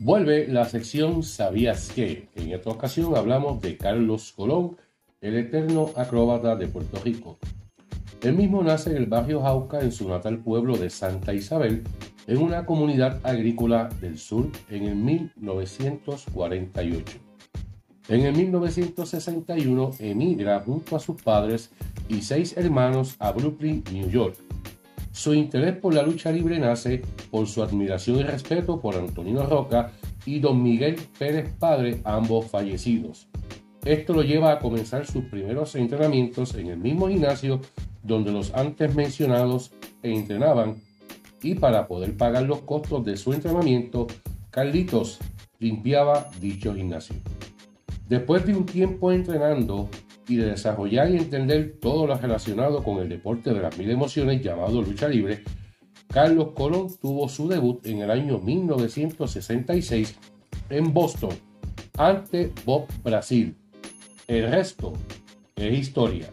Vuelve la sección ¿Sabías qué? En esta ocasión hablamos de Carlos Colón, el eterno acróbata de Puerto Rico. Él mismo nace en el barrio Jauca, en su natal pueblo de Santa Isabel, en una comunidad agrícola del sur en el 1948. En el 1961 emigra junto a sus padres y seis hermanos a Brooklyn, New York su interés por la lucha libre nace por su admiración y respeto por Antonino Roca y don Miguel Pérez Padre, ambos fallecidos. Esto lo lleva a comenzar sus primeros entrenamientos en el mismo gimnasio donde los antes mencionados entrenaban y para poder pagar los costos de su entrenamiento, Carlitos limpiaba dicho gimnasio. Después de un tiempo entrenando, y de desarrollar y entender todo lo relacionado con el deporte de las mil emociones llamado lucha libre, Carlos Colón tuvo su debut en el año 1966 en Boston ante Bob Brasil. El resto es historia.